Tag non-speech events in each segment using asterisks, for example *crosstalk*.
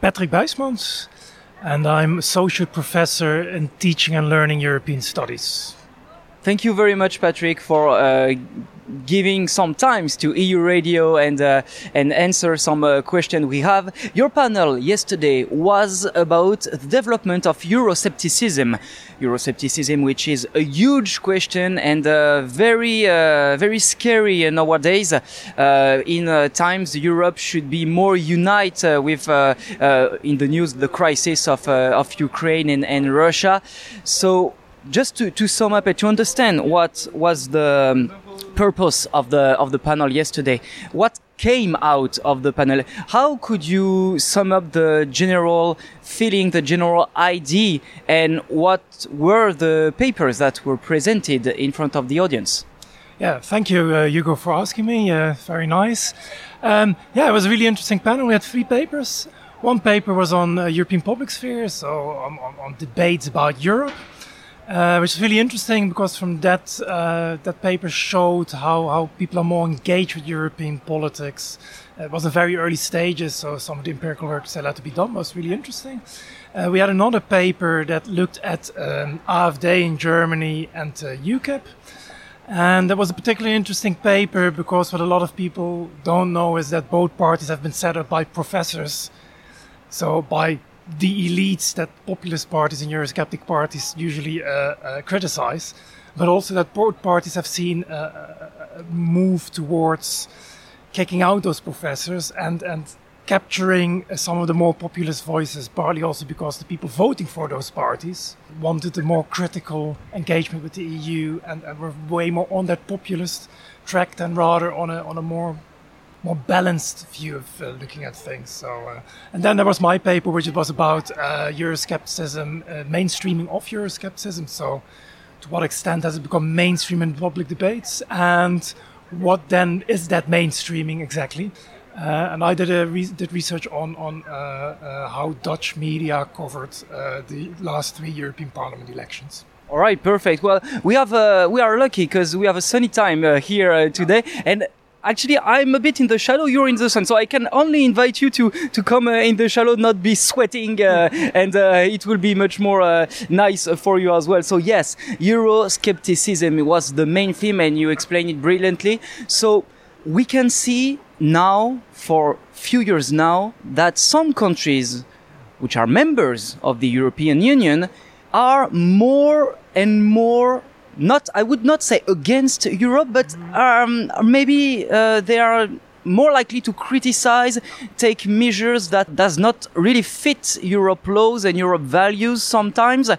Patrick Bijsmans, and I'm Associate Professor in Teaching and Learning European Studies. Thank you very much, Patrick, for uh, giving some times to EU Radio and uh, and answer some uh, questions we have. Your panel yesterday was about the development of Euroscepticism, Euroscepticism, which is a huge question and uh, very uh, very scary nowadays. Uh, in uh, times, Europe should be more united with in the news the crisis of of Ukraine and, and Russia. So just to, to sum up and to understand what was the um, purpose of the of the panel yesterday, what came out of the panel? How could you sum up the general feeling, the general idea, and what were the papers that were presented in front of the audience? Yeah, thank you, uh, Hugo, for asking me. Uh, very nice. Um, yeah, it was a really interesting panel. We had three papers. One paper was on uh, European public sphere, so on, on, on debates about Europe. Uh, which is really interesting because from that uh, that paper showed how, how people are more engaged with European politics. Uh, it was in very early stages, so some of the empirical work still had to be done. was really interesting. Uh, we had another paper that looked at um, AfD in Germany and UKIP. And that was a particularly interesting paper because what a lot of people don't know is that both parties have been set up by professors. So by the elites that populist parties and Eurosceptic parties usually uh, uh, criticize, but also that both parties have seen a, a, move towards kicking out those professors and, and capturing some of the more populist voices, partly also because the people voting for those parties wanted a more critical engagement with the EU and, and were way more on that populist track than rather on a, on a more more balanced view of uh, looking at things. So, uh, and then there was my paper, which was about uh, Euroscepticism, uh, mainstreaming of Euroscepticism. So, to what extent has it become mainstream in public debates, and what then is that mainstreaming exactly? Uh, and I did a re- did research on on uh, how Dutch media covered the last three European Parliament elections. All right, perfect. Well, we have we are lucky because we have a sunny time here today, and actually i'm a bit in the shadow you're in the sun so i can only invite you to to come uh, in the shadow not be sweating uh, *laughs* and uh, it will be much more uh, nice for you as well. So yes euroscepticism was the main theme and you explained it brilliantly. So we can see now for few years now that some countries which are members of the european union are more and more not I would not say against Europe, but um, maybe uh, they are more likely to criticize, take measures that does not really fit Europe laws and Europe values sometimes.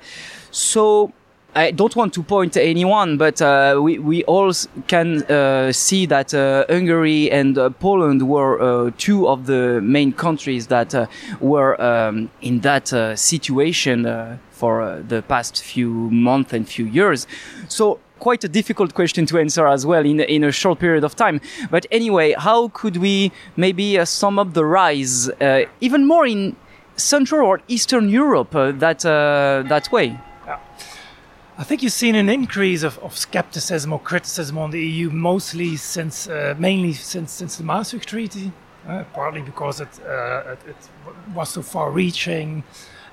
So I don't want to point anyone, but uh, we, we all can uh, see that uh, Hungary and uh, Poland were uh, two of the main countries that uh, were um, in that situation for the past few months and few years. So quite a difficult question to answer as well in, in a short period of time. But anyway, how could we maybe sum up the rise even more in Central or Eastern Europe that, that way? I think you've seen an increase of, of skepticism or criticism on the EU, mostly since, uh, mainly since since the Maastricht Treaty, uh, partly because it, uh, it, it was so far-reaching.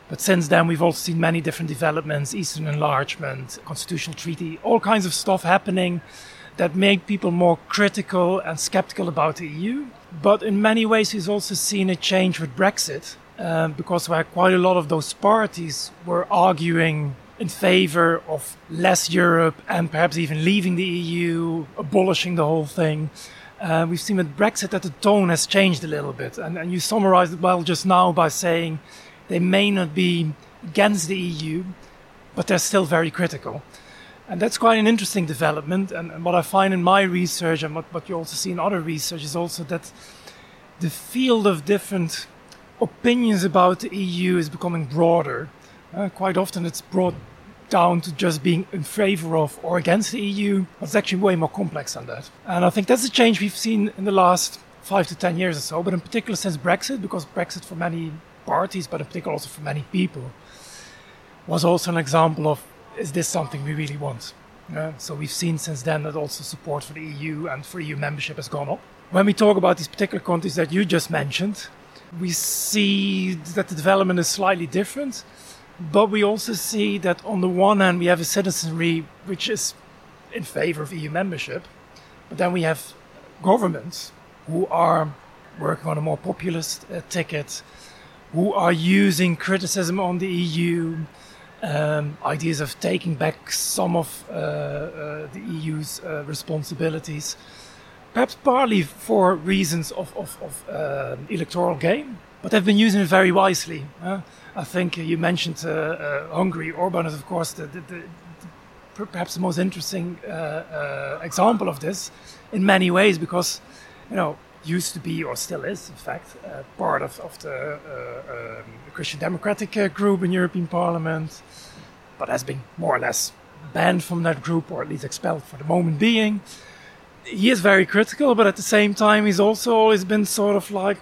But since then, we've also seen many different developments: Eastern enlargement, constitutional treaty, all kinds of stuff happening that make people more critical and skeptical about the EU. But in many ways, we've also seen a change with Brexit, uh, because where quite a lot of those parties were arguing in favor of less Europe and perhaps even leaving the EU, abolishing the whole thing. Uh, we've seen with Brexit that the tone has changed a little bit. And, and you summarized it well just now by saying they may not be against the EU, but they're still very critical. And that's quite an interesting development. And, and what I find in my research, and what, what you also see in other research, is also that the field of different opinions about the EU is becoming broader. Uh, quite often it's brought down to just being in favor of or against the EU. It's actually way more complex than that. And I think that's a change we've seen in the last five to ten years or so, but in particular since Brexit, because Brexit for many parties, but in particular also for many people, was also an example of is this something we really want? Yeah, so we've seen since then that also support for the EU and for EU membership has gone up. When we talk about these particular countries that you just mentioned, we see that the development is slightly different. But we also see that on the one hand, we have a citizenry which is in favor of EU membership, but then we have governments who are working on a more populist uh, ticket, who are using criticism on the EU, um, ideas of taking back some of uh, uh, the EU's uh, responsibilities, perhaps partly for reasons of, of, of um, electoral gain, but they've been using it very wisely. I think you mentioned uh, uh, Hungary. Orban is, of course, the, the, the, perhaps the most interesting uh, example of this in many ways because, you know, used to be, or still is, in fact, uh, part of, of the uh, um, Christian Democratic uh, group in European Parliament, but has been more or less banned from that group, or at least expelled for the moment being. He is very critical, but at the same time, he's also always been sort of like,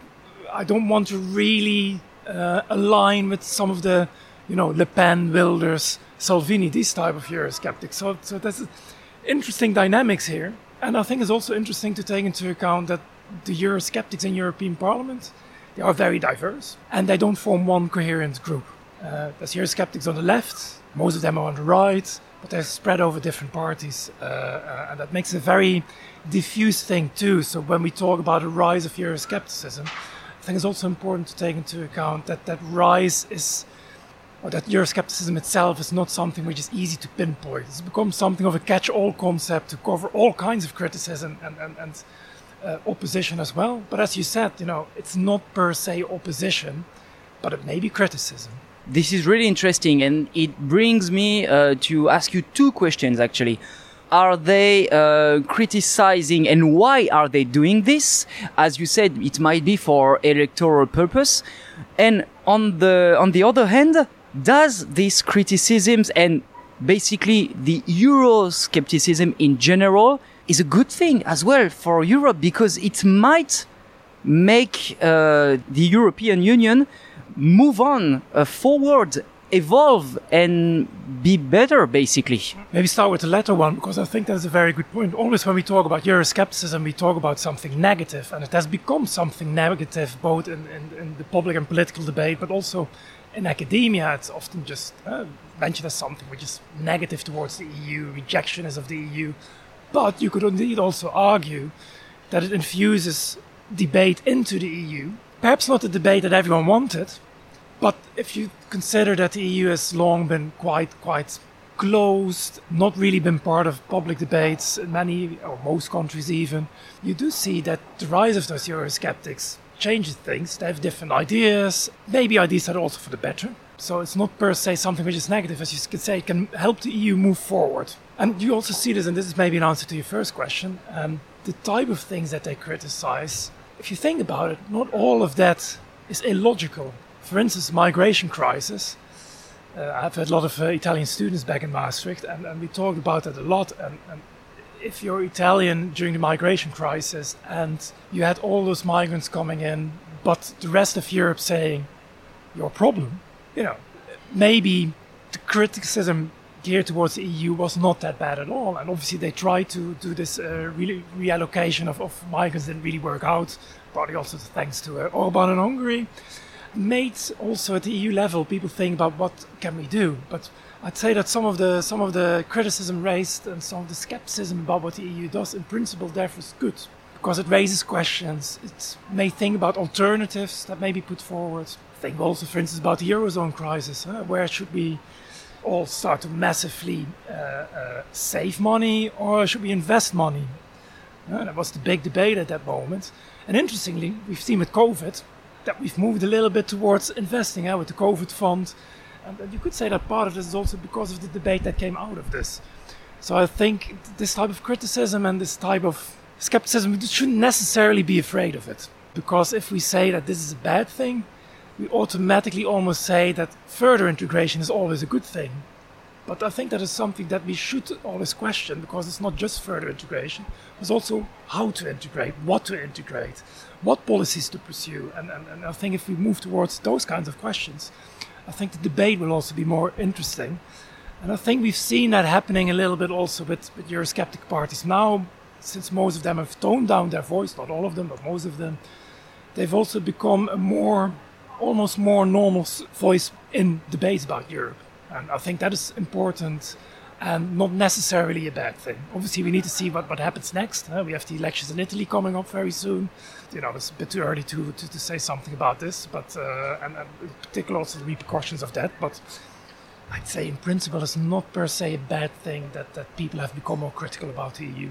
I don't want to really uh, align with some of the, you know, Le Pen, Wilders, Salvini, these type of Eurosceptics. So, so there's interesting dynamics here. And I think it's also interesting to take into account that the Eurosceptics in European Parliament, they are very diverse and they don't form one coherent group. Uh, there's Eurosceptics on the left, most of them are on the right, but they're spread over different parties. Uh, uh, and that makes a very diffuse thing too. So when we talk about a rise of Euroscepticism, think it's also important to take into account that that rise is or that Euroscepticism itself is not something which is easy to pinpoint. It's become something of a catch-all concept to cover all kinds of criticism and, and, and uh, opposition as well. But as you said, you know, it's not per se opposition, but it may be criticism. This is really interesting, and it brings me uh, to ask you two questions actually. Are they uh, criticizing, and why are they doing this? As you said, it might be for electoral purpose. And on the on the other hand, does these criticisms and basically the Euroscepticism in general is a good thing as well for Europe because it might make uh, the European Union move on uh, forward, evolve, and be better, basically. Maybe start with the latter one because I think that's a very good point. Always when we talk about Euroscepticism, we talk about something negative, and it has become something negative both in, in, in the public and political debate, but also in academia. It's often just uh, mentioned as something which is negative towards the EU, rejectionist of the EU. But you could indeed also argue that it infuses debate into the EU. Perhaps not the debate that everyone wanted, but if you consider that the EU has long been quite, quite closed, not really been part of public debates in many or most countries even, you do see that the rise of those Eurosceptics changes things. They have different ideas, maybe ideas that are also for the better. So it's not per se something which is negative, as you could say, it can help the EU move forward. And you also see this, and this is maybe an answer to your first question, um, the type of things that they criticize. If you think about it, not all of that is illogical. For instance, migration crisis. Uh, I've had a lot of uh, Italian students back in Maastricht, and, and, we talked about that a lot. And, and if you're Italian during the migration crisis and you had all those migrants coming in, but the rest of Europe saying, your problem, you know, maybe the criticism geared towards the EU was not that bad at all. And obviously, they tried to do this uh, re- reallocation of, of migrants didn't really work out, partly also thanks to uh, Orban in Hungary. Made also at the EU level people think about what can we do. But I'd say that some of the some of the criticism raised and some of the skepticism about what the EU does, in principle, therefore is good because it raises questions. It may think about alternatives that may be put forward. Think also, for instance, about the eurozone crisis. Huh? Where should we all start to massively uh, uh, save money or should we invest money? Uh, that was the big debate at that moment. And interestingly, we've seen with COVID that we've moved a little bit towards investing uh, with the COVID fund. And, and you could say that part of this is also because of the debate that came out of this. So I think this type of criticism and this type of skepticism, we shouldn't necessarily be afraid of it. Because if we say that this is a bad thing, we automatically almost say that further integration is always a good thing. But I think that is something that we should always question because it's not just further integration, it's also how to integrate, what to integrate, what policies to pursue. And, and, and I think if we move towards those kinds of questions, I think the debate will also be more interesting. And I think we've seen that happening a little bit also with, with Eurosceptic parties now, since most of them have toned down their voice, not all of them, but most of them they've also become a more, almost more normal voice in debates about Europe. And I think that is important and not necessarily a bad thing. Obviously, we need to see what, what happens next. We have the elections in Italy coming up very soon. You know, it's a bit too early to, to, to say something about this, but uh, and, and in particular also the repercussions of that. But I'd say, in principle, it's not per se a bad thing that, that people have become more critical about the EU.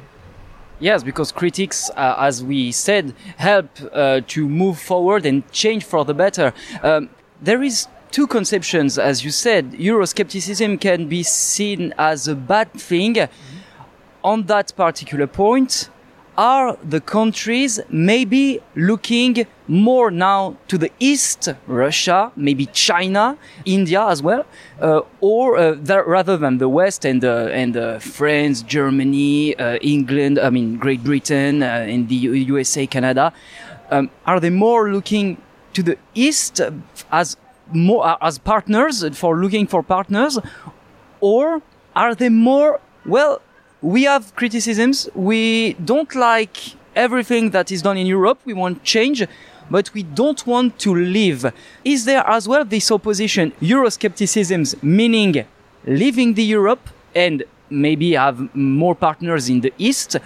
Yes, because critics, uh, as we said, help uh, to move forward and change for the better. Um, there is two conceptions, as you said. Euroscepticism can be seen as a bad thing. Mm-hmm. On that particular point, are the countries maybe looking more now to the east, Russia, maybe China, India as well, uh, or uh, rather than the west and uh, and uh, France, Germany, uh, England, I mean Great Britain, uh, and the USA, Canada, um, are they more looking to the east as more uh, as partners uh, for looking for partners, or are they more well? we have criticisms. We don't like everything that is done in Europe. We want change, but we don't want to leave. Is there as well this opposition, Euroscepticism, meaning leaving the Europe and maybe have more partners in the East,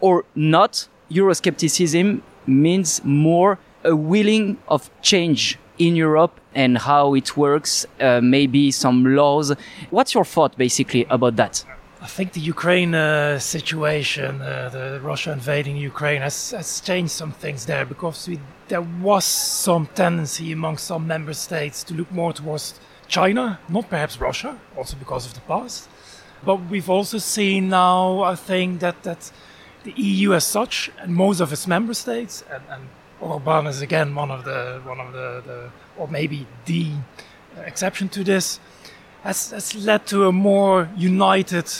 or not? Euroscepticism means more a willing of change in Europe and how it works, uh, maybe some laws. What's your thought basically about that? I think the Ukraine uh, situation, uh, the Russia invading Ukraine, has, has changed some things there because we, there was some tendency among some member states to look more towards China, not perhaps Russia, also because of the past. But we've also seen now, I think, that, that the EU as such, and most of its member states, and, and Orban is again one of the, one of the, the or maybe the exception to this, has, has led to a more united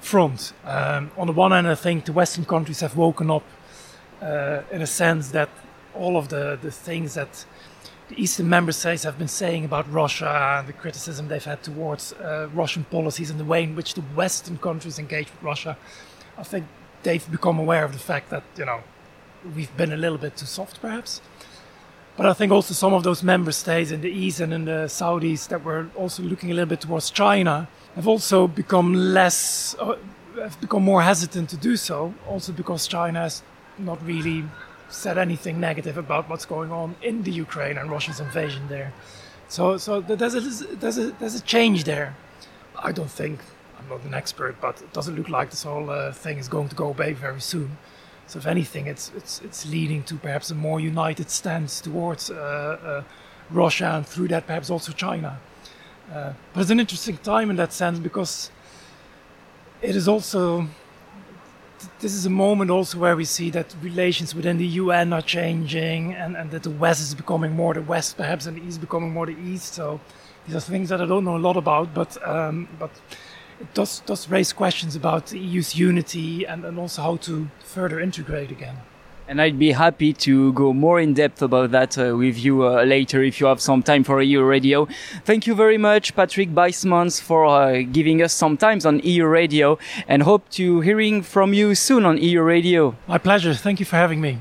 front. Um, on the one hand, I think the Western countries have woken up uh, in a sense that all of the, the things that the Eastern member states have been saying about Russia and the criticism they've had towards uh, Russian policies and the way in which the Western countries engage with Russia, I think they've become aware of the fact that, you know, we've been a little bit too soft perhaps. But I think also some of those member states in the East and in the Saudis that were also looking a little bit towards China have also become less, uh, have become more hesitant to do so, also because China has not really said anything negative about what's going on in the Ukraine and Russia's invasion there. So, so there's a, there's a, there's a change there. I don't think, I'm not an expert, but it doesn't look like this whole uh, thing is going to go away very soon. So, if anything, it's, it's, it's leading to perhaps a more united stance towards uh, uh Russia and through that perhaps also China. Uh, but it's an interesting time in that sense because it is also this is a moment also where we see that relations within the UN are changing and, and that the West is becoming more the West perhaps and the East becoming more the East. So these are things that I don't know a lot about, but um, but it does does raise questions about the EU's unity and, and also how to further integrate again. And I'd be happy to go more in depth about that uh, with you uh, later if you have some time for EU Radio. Thank you very much, Patrick Bijsmans, for uh, giving us some time on EU Radio and hope to hearing from you soon on EU Radio. My pleasure. Thank you for having me.